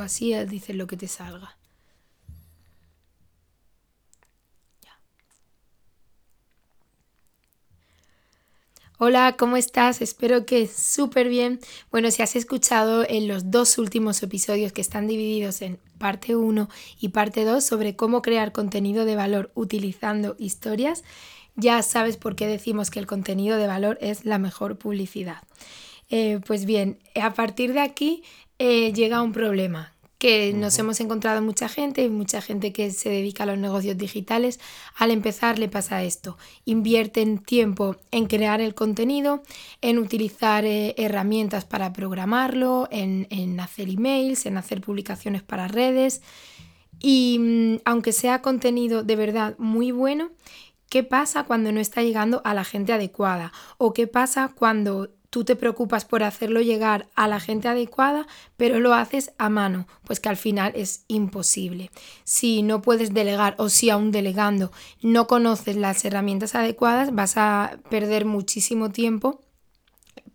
así dices lo que te salga. Hola, ¿cómo estás? Espero que súper bien. Bueno, si has escuchado en los dos últimos episodios que están divididos en parte 1 y parte 2 sobre cómo crear contenido de valor utilizando historias, ya sabes por qué decimos que el contenido de valor es la mejor publicidad. Eh, pues bien, a partir de aquí eh, llega un problema que nos hemos encontrado mucha gente, mucha gente que se dedica a los negocios digitales, al empezar le pasa esto, invierten tiempo en crear el contenido, en utilizar eh, herramientas para programarlo, en, en, hacer emails, en hacer publicaciones para redes. Y mm, aunque sea contenido de verdad muy bueno, ¿qué pasa cuando no está llegando a la gente adecuada? ¿O qué pasa cuando tú te preocupas por hacerlo llegar a la gente adecuada, pero lo haces a mano, pues que al final es imposible. Si no puedes delegar o si aún delegando no conoces las herramientas adecuadas, vas a perder muchísimo tiempo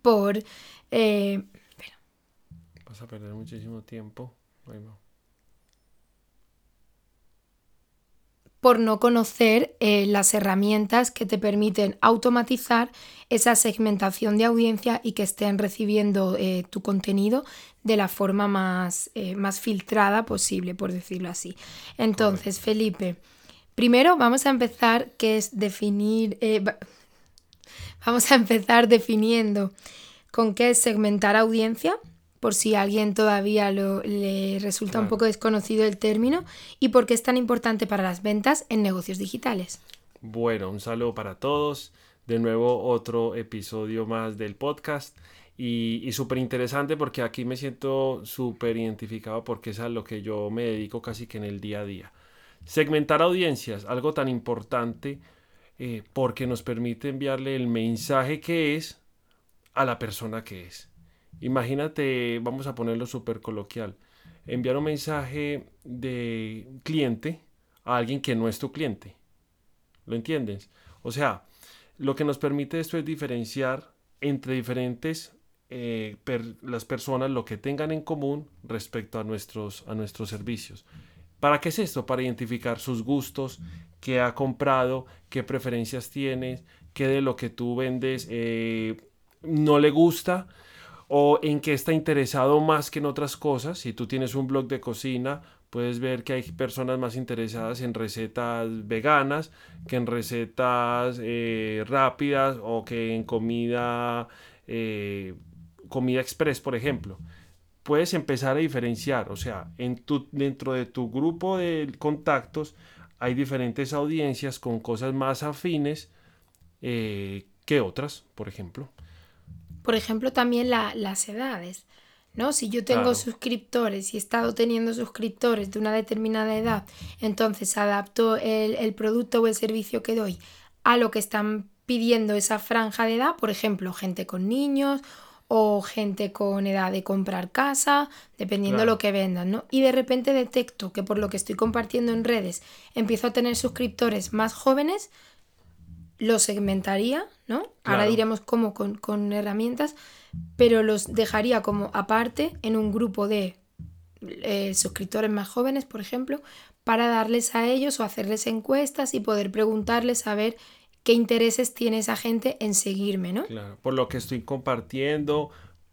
por... Eh, vas a perder muchísimo tiempo. Por no conocer eh, las herramientas que te permiten automatizar esa segmentación de audiencia y que estén recibiendo eh, tu contenido de la forma más, eh, más, filtrada posible, por decirlo así. Entonces, Felipe, primero vamos a empezar, que es definir, vamos a empezar definiendo con qué es segmentar audiencia por si a alguien todavía le resulta un poco desconocido el término y por qué es tan importante para las ventas en negocios digitales. Bueno, un saludo para todos. De nuevo otro episodio más del podcast y, y súper interesante porque aquí me siento súper identificado porque es a lo que yo me dedico casi que en el día a día. Segmentar audiencias, algo tan importante eh, porque nos permite enviarle el mensaje que es a la persona que es. Imagínate, vamos a ponerlo súper coloquial, enviar un mensaje de cliente a alguien que no es tu cliente. ¿Lo entiendes? O sea, lo que nos permite esto es diferenciar entre diferentes eh, las personas lo que tengan en común respecto a nuestros, a nuestros servicios. ¿Para qué es esto? Para identificar sus gustos, qué ha comprado, qué preferencias tienes, qué de lo que tú vendes eh, no le gusta o en qué está interesado más que en otras cosas. Si tú tienes un blog de cocina, puedes ver que hay personas más interesadas en recetas veganas que en recetas eh, rápidas o que en comida, eh, comida express, por ejemplo. Puedes empezar a diferenciar, o sea, en tu, dentro de tu grupo de contactos hay diferentes audiencias con cosas más afines eh, que otras, por ejemplo. Por ejemplo, también las edades. ¿no? Si yo tengo suscriptores y he estado teniendo suscriptores de una determinada edad, entonces adapto el, producto o el servicio que doy a lo que están pidiendo esa franja de edad, por ejemplo, gente con niños o gente con edad de comprar casa, dependiendo de lo que vendan, ¿no? Y de repente detecto que por lo que estoy compartiendo en redes empiezo a tener suscriptores más jóvenes, lo segmentaría, ¿no? Ahora diremos cómo con, herramientas, pero los dejaría como aparte en un grupo de eh, suscriptores más jóvenes, por ejemplo, para darles a ellos o hacerles encuestas y poder preguntarles a ver qué intereses tiene esa gente en seguirme, ¿no? Claro, por lo que estoy compartiendo,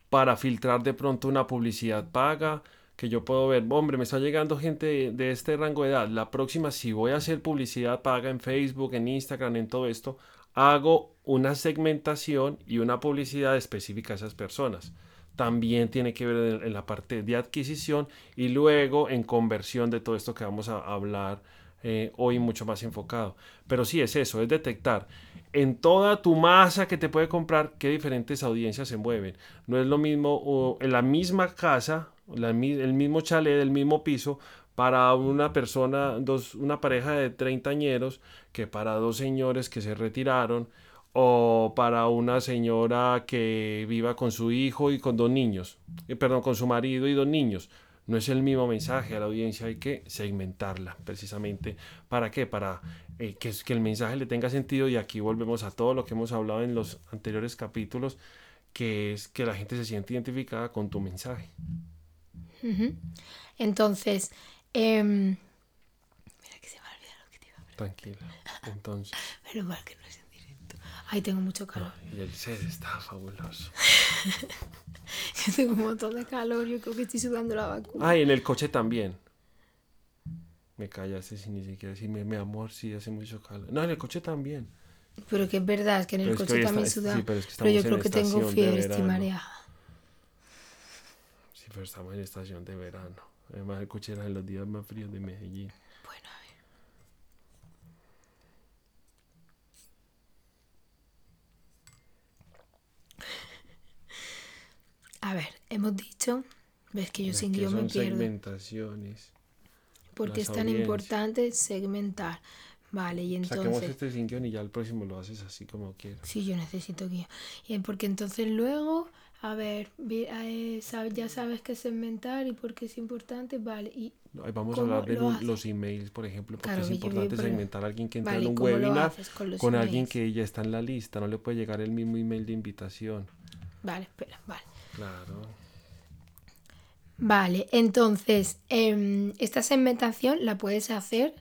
para filtrar de pronto una publicidad paga, que yo puedo ver, hombre, me está llegando gente de, este rango de edad. La próxima, si voy a hacer publicidad paga en Facebook, en Instagram, en todo esto, hago una segmentación y una publicidad específica a esas personas. También tiene que ver en, la parte de adquisición y luego en conversión de todo esto que vamos a hablar eh, hoy mucho más enfocado. Pero sí es eso, es detectar en toda tu masa que te puede comprar qué diferentes audiencias se mueven. No es lo mismo en la misma casa el mismo chalet, el mismo piso, para una persona, dos, una pareja de treintañeros que para dos señores que se retiraron o para una señora que viva con su hijo y con dos niños, eh, perdón, con su marido y dos niños. No es el mismo mensaje a la audiencia, hay que segmentarla precisamente. ¿Para qué? Para eh, que, que el mensaje le tenga sentido y aquí volvemos a todo lo que hemos hablado en los anteriores capítulos, que es que la gente se siente identificada con tu mensaje. Entonces, em, mira que se me ha olvidado lo que te iba a preguntar. Tranquila. Entonces, Pero mal que no es en directo. Ay, tengo mucho calor. y el set está fabuloso. tengo un montón de calor. Yo creo que estoy sudando la vacuna. Ah, y en el coche también. Me callaste sin ni siquiera decirme, mi amor, sí, hace mucho calor. No, en el coche también. Pero que es verdad, es que en el Pero es que coche también está- suda. sí, pero es que pero yo creo que tengo fiebre, estoy mareada. Pero estamos en estación de verano. Además, el coche era en los días más fríos de Medellín. Bueno, a ver. A ver, hemos dicho, ves que yo sin guion me pierdo, segmentaciones. porque es tan audiencias. importante segmentar. Vale, y Saquemos entonces, este sin guion y ya el próximo lo haces así como quieras. sí, yo necesito guion. Y porque entonces luego, a ver, eh, ya sabes qué segmentar y por qué es importante, vale, y vamos a ¿Cómo hablar de lo los emails, por ejemplo, porque Claro, es importante por- segmentar a alguien que entra vale, en un ¿cómo lo webinar con alguien que ya está en la lista. No le puede llegar el mismo email de invitación. vale, espera, vale. Claro. Vale, entonces, em, esta segmentación la puedes hacer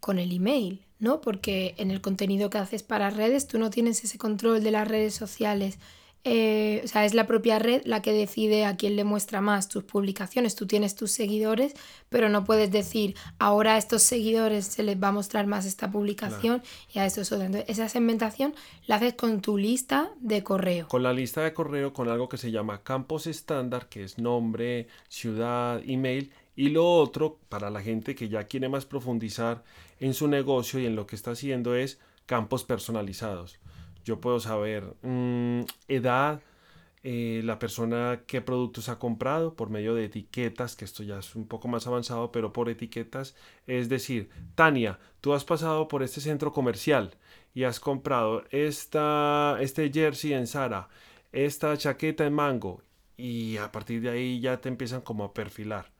con el email, ¿no? Porque en el contenido que haces para redes, tú no tienes ese control de las redes sociales. Eh, o sea, es la propia red la que decide a quién le muestra más tus publicaciones. Tú tienes tus seguidores, pero no puedes decir, ahora a estos seguidores se les va a mostrar más esta publicación y a estos otros. Entonces, esa segmentación la haces con tu lista de correo. Con la lista de correo, con algo que se llama campos estándar, que es nombre, ciudad, email. Y lo otro, para la gente que ya quiere más profundizar en su negocio y en lo que está haciendo, es campos personalizados. Yo puedo saber mm, edad, eh, la persona qué productos ha comprado por medio de etiquetas, que esto ya es un poco más avanzado, pero por etiquetas. Es decir, Tania, tú has pasado por este centro comercial y has comprado esta, este jersey en Zara, esta chaqueta en Mango, y a partir de ahí ya te empiezan como a perfilar.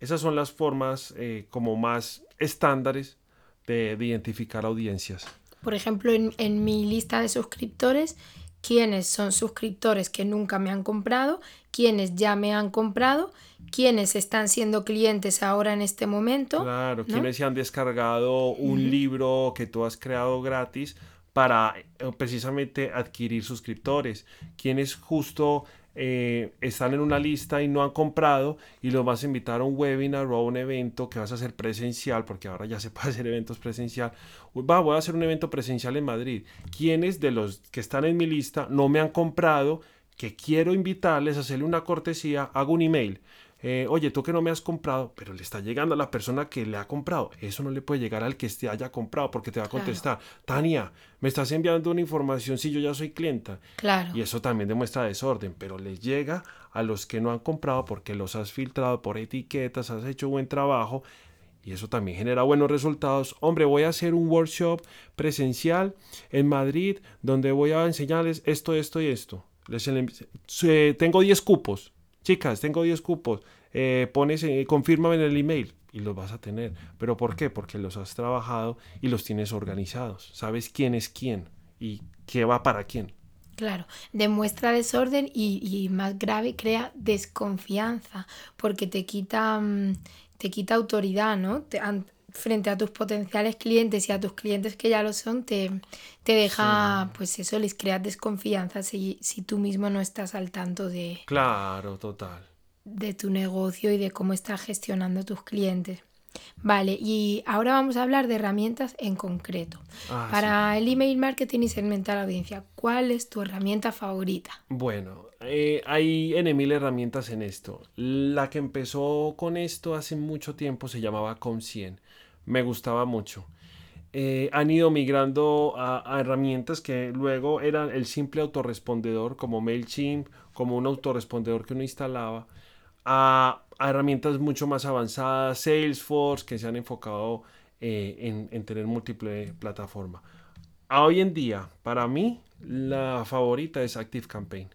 Esas son las formas eh, como más estándares de identificar audiencias. Por ejemplo, en, en mi lista de suscriptores, quiénes son suscriptores que nunca me han comprado, quiénes ya me han comprado, quiénes están siendo clientes ahora en este momento. Claro, ¿no? quienes se han descargado un libro que tú has creado gratis para eh, precisamente adquirir suscriptores, quienes justo eh, están en una lista y no han comprado y los vas a invitar a un webinar o a un evento que vas a hacer presencial, porque ahora ya se puede hacer eventos presencial. Va, voy a hacer un evento presencial en Madrid. ¿Quiénes de los que están en mi lista no me han comprado? Que quiero invitarles a hacerle una cortesía, hago un email. Eh, oye, tú que no me has comprado, pero le está llegando a la persona que le ha comprado. Eso no le puede llegar al que te haya comprado porque te va a Claro. contestar, Tania, me estás enviando una información si yo ya soy clienta. Claro. Y eso también demuestra desorden, pero les llega a los que no han comprado porque los has filtrado por etiquetas, has hecho buen trabajo y eso también genera buenos resultados. Hombre, voy a hacer un workshop presencial en Madrid donde voy a enseñarles esto, esto y esto. Les tengo 10 cupos. Chicas, tengo 10 cupos. Eh, pones, eh, confírmame en el email y los vas a tener. ¿Pero por qué? Porque los has trabajado y los tienes organizados. Sabes quién es quién y qué va para quién. Claro, demuestra desorden y, y más grave, crea desconfianza, porque te quita, mm, te quita autoridad, ¿no? Te- frente a tus potenciales clientes y a tus clientes que ya lo son, te, te deja, pues eso, les creas desconfianza si, si tú mismo no estás al tanto de, Claro, total. de tu negocio y de cómo estás gestionando tus clientes. Vale, y ahora vamos a hablar de herramientas en concreto. Ah, sí. Para el email marketing y segmentar la audiencia, ¿cuál es tu herramienta favorita? Bueno, eh, hay N mil herramientas en esto. La que empezó con esto hace mucho tiempo se llamaba Com100. Me gustaba mucho. Eh, han ido migrando a, herramientas que luego eran el simple autorrespondedor como MailChimp, como un autorrespondedor que uno instalaba, a, herramientas mucho más avanzadas, Salesforce, que se han enfocado eh, en, en tener múltiple plataforma. Hoy en día, para mí, la favorita es ActiveCampaign.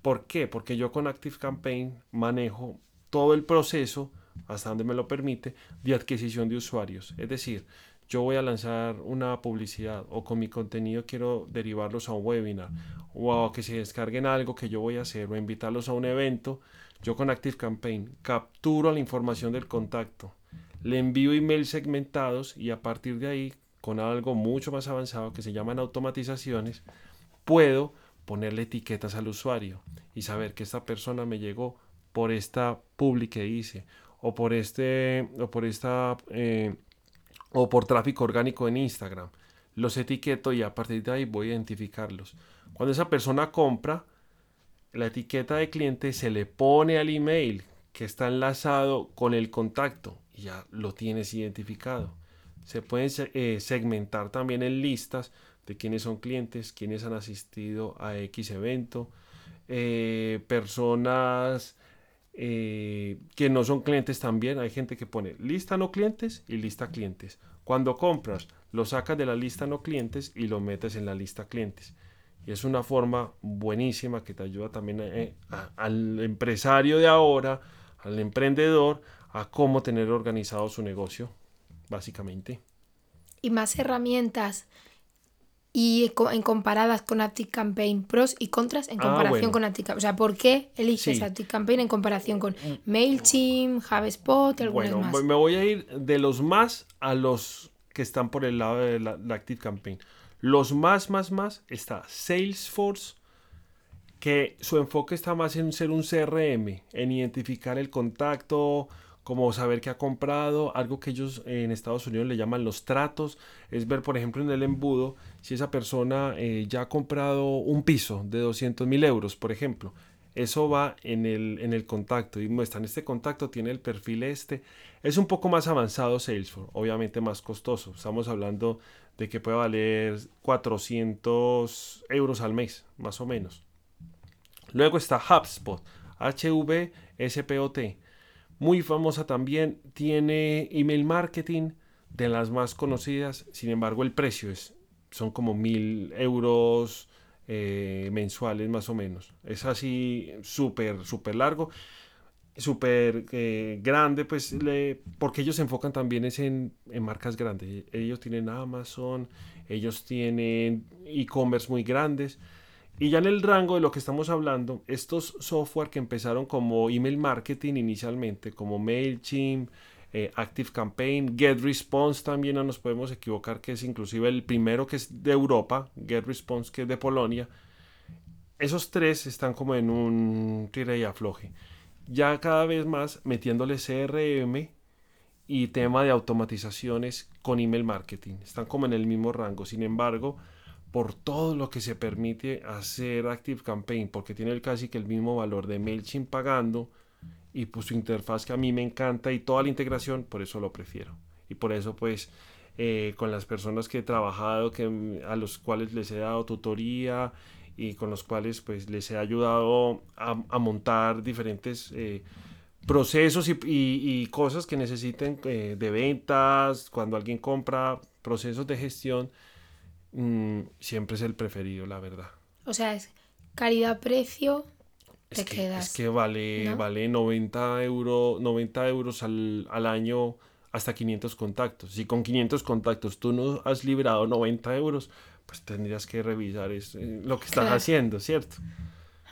¿Por qué? Porque yo con ActiveCampaign manejo todo el proceso, hasta donde me lo permite, de adquisición de usuarios. Es decir, yo voy a lanzar una publicidad o con mi contenido quiero derivarlos a un webinar o a que se descarguen algo que yo voy a hacer o invitarlos a un evento. Yo con ActiveCampaign capturo la información del contacto, le envío emails segmentados y a partir de ahí, con algo mucho más avanzado que se llaman automatizaciones, puedo ponerle etiquetas al usuario y saber que esta persona me llegó por esta public que hice o por este o por esta eh, o por tráfico orgánico en Instagram. Los etiqueto y a partir de ahí voy a identificarlos. Cuando esa persona compra, la etiqueta de cliente se le pone al email que está enlazado con el contacto y ya lo tienes identificado. Se pueden eh, segmentar también en listas de quiénes son clientes, quiénes han asistido a X evento, eh, personas eh, que no son clientes también. Hay gente que pone lista no clientes y lista clientes. Cuando compras, lo sacas de la lista no clientes y lo metes en la lista clientes. Y es una forma buenísima que te ayuda también eh, al empresario de ahora, al emprendedor, a cómo tener organizado su negocio, básicamente. Y más herramientas y en comparadas con Campaign pros y contras en ah, comparación con ActiveCampaign. O sea, ¿por qué eliges sí. Campaign en comparación con mm. MailChimp, HubSpot, algunos bueno, más? me voy a ir de los más a los que están por el lado de la, Active Campaign. Los más, más, más está Salesforce, que su enfoque está más en ser un CRM, en identificar el contacto, como saber qué ha comprado, algo que ellos en Estados Unidos le llaman los tratos, es ver por ejemplo en el embudo si esa persona eh, ya ha comprado un piso de 200 mil euros, por ejemplo. Eso va en el, en el contacto y muestran este contacto, tiene el perfil este. Es un poco más avanzado Salesforce, obviamente más costoso. Estamos hablando de que puede valer 400 euros al mes, más o menos. Luego está HubSpot, H-V-S-P-O-T muy famosa también, tiene email marketing, de las más conocidas, sin embargo el precio es, son como mil euros eh, mensuales más o menos. Es así súper, súper largo, súper eh, grande, pues le, porque ellos se enfocan también es en, en marcas grandes. Ellos tienen Amazon, ellos tienen e-commerce muy grandes. Y ya en el rango de lo que estamos hablando, estos software que empezaron como email marketing inicialmente, como MailChimp, eh, ActiveCampaign, GetResponse también no nos podemos equivocar que es inclusive el primero que es de Europa, GetResponse que es de Polonia. Esos tres están como en un tire y afloje. Ya cada vez más metiéndole CRM y tema de automatizaciones con email marketing. Están como en el mismo rango. Sin embargo, por todo lo que se permite hacer Active Campaign, porque tiene casi que el mismo valor de MailChimp pagando y pues su interfaz que a mí me encanta y toda la integración, por eso lo prefiero. Y por eso pues eh, con las personas que he trabajado, que, a los cuales les he dado tutoría y con los cuales pues les he ayudado a, montar diferentes eh, procesos y, cosas que necesiten eh, de ventas, cuando alguien compra, procesos de gestión Mm, siempre es el preferido, la verdad. O sea, es calidad-precio, te es que, quedas. Es que vale, vale 90, euro, 90 euros al, año hasta 500 contactos. Si con 500 contactos tú no has liberado 90 euros, pues tendrías que revisar eh, lo que estás haciendo, ¿cierto?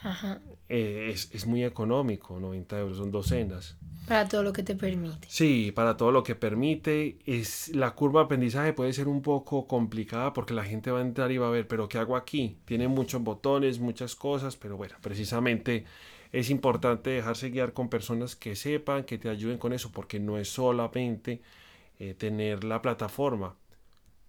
Ajá. Eh, es, es, muy económico, 90 euros, son docenas. Para todo lo que te permite. Sí, para todo lo que permite. Es, la curva de aprendizaje puede ser un poco complicada porque la gente va a entrar y va a ver, pero ¿qué hago aquí? Tiene muchos botones, muchas cosas, pero bueno, precisamente es importante dejarse guiar con personas que sepan, que te ayuden con eso, porque no es solamente eh, tener la plataforma.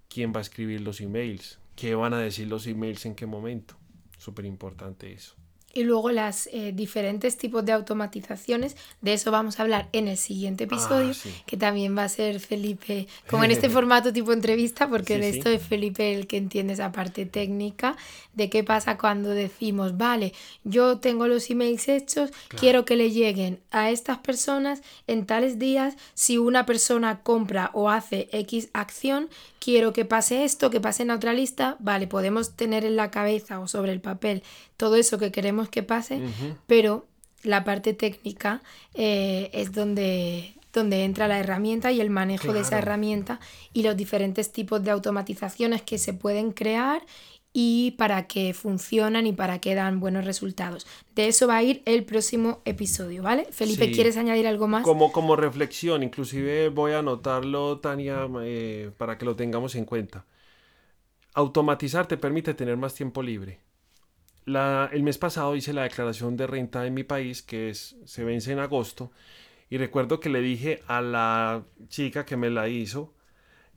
¿Quién va a escribir los emails? ¿Qué van a decir los emails en qué momento? Súper importante eso y luego las eh, diferentes tipos de automatizaciones. De eso vamos a hablar en el siguiente ah, episodio, que también va a ser Felipe, como en este formato tipo entrevista, porque de esto es Felipe el que entiende esa parte técnica de qué pasa cuando decimos, vale, yo tengo los emails hechos, quiero que le lleguen a estas personas en tales días, si una persona compra o hace X acción, quiero que pase esto, que pase en otra lista, vale, podemos tener en la cabeza o sobre el papel todo eso que queremos que pase, pero la parte técnica eh, es donde, donde entra la herramienta y el manejo de esa herramienta y los diferentes tipos de automatizaciones que se pueden crear y para qué funcionan y para qué dan buenos resultados. De eso va a ir el próximo episodio, ¿vale? Felipe, Sí. ¿quieres añadir algo más? Como, como reflexión, inclusive voy a anotarlo, Tania, eh, para que lo tengamos en cuenta. Automatizar te permite tener más tiempo libre. La- el mes pasado hice la declaración de renta en mi país, que es, se vence en agosto, y recuerdo que le dije a la chica que me la hizo,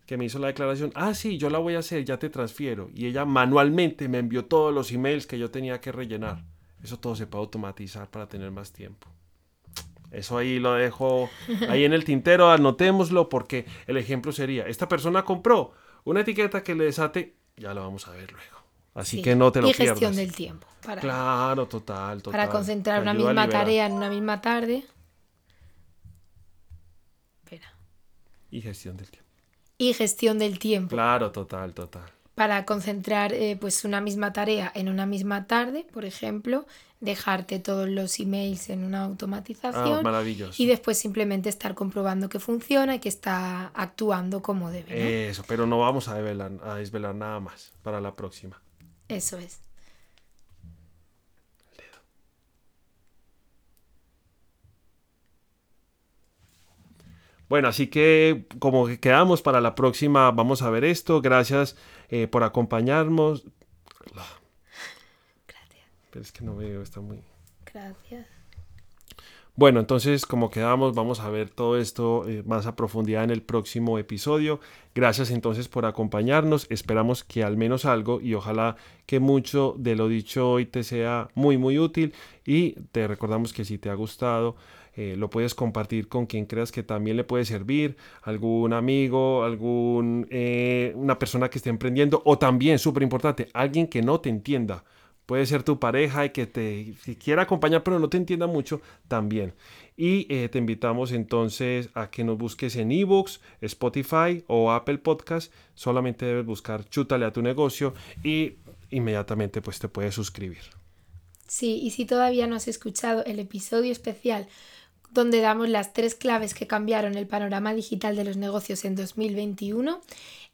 que me hizo la declaración, ah, sí, yo la voy a hacer, ya te transfiero. Y ella manualmente me envió todos los emails que yo tenía que rellenar. Eso todo se puede automatizar para tener más tiempo. Eso ahí lo dejo ahí en el tintero, anotémoslo porque el ejemplo sería, esta persona compró una etiqueta que le desate, ya lo vamos a ver luego. Así Sí. que no te lo y gestión pierdas. del tiempo. Para, Claro, total, total. para concentrar una misma tarea en una misma tarde. Espera. Y gestión del tiempo. Y gestión del tiempo. Claro, total, total. Para concentrar eh, pues una misma tarea en una misma tarde, por ejemplo, dejarte todos los emails en una Ah, automatización maravilloso. y después simplemente estar comprobando que funciona y que está actuando como debe. ¿no? Eso, pero no vamos a desvelar, a desvelar nada más para la próxima. Eso es. Bueno, así que como que quedamos para la próxima, vamos a ver esto. Gracias eh, por acompañarnos. Gracias. Pero es que no veo, está muy... Gracias. Bueno, entonces como quedamos, vamos a ver todo esto eh, más a profundidad en el próximo episodio. Gracias entonces por acompañarnos. Esperamos que al menos algo y ojalá que mucho de lo dicho hoy te sea muy muy útil y te recordamos que si te ha gustado eh, lo puedes compartir con quien creas que también le puede servir, algún amigo, algún eh, una persona que esté emprendiendo o también súper importante, alguien que no te entienda. Puede ser tu pareja y que te quiera acompañar pero no te entienda mucho también. Y eh, te invitamos entonces a que nos busques en ebooks, Spotify o Apple Podcast. Solamente debes buscar Chútale a tu negocio y inmediatamente pues te puedes suscribir. Sí, y si todavía no has escuchado el episodio especial donde damos las tres claves que cambiaron el panorama digital de los negocios en 2021,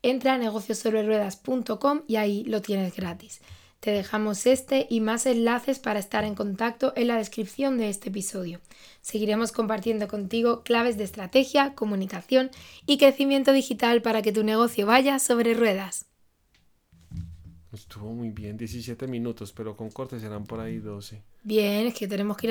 entra a negociosobreruedas.com y ahí lo tienes gratis. Te dejamos este y más enlaces para estar en contacto en la descripción de este episodio. Seguiremos compartiendo contigo claves de estrategia, comunicación y crecimiento digital para que tu negocio vaya sobre ruedas. Estuvo muy bien, 17 minutos, pero con cortes serán por ahí 12. Bien, es que tenemos que ir